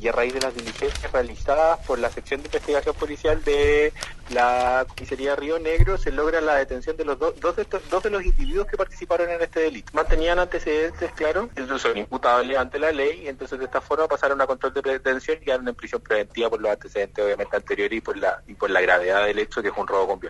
y a raíz de las diligencias realizadas por la sección de investigación policial de la comisaría Río Negro se logra la detención de los dos, dos, de estos, dos de los individuos que participaron en este delito. Mantenían antecedentes, claro, ellos son imputables ante la ley y entonces de esta forma pasaron a control de detención y quedaron en prisión preventiva por los antecedentes obviamente anteriores y por la y por la gravedad del hecho que es un robo con violencia.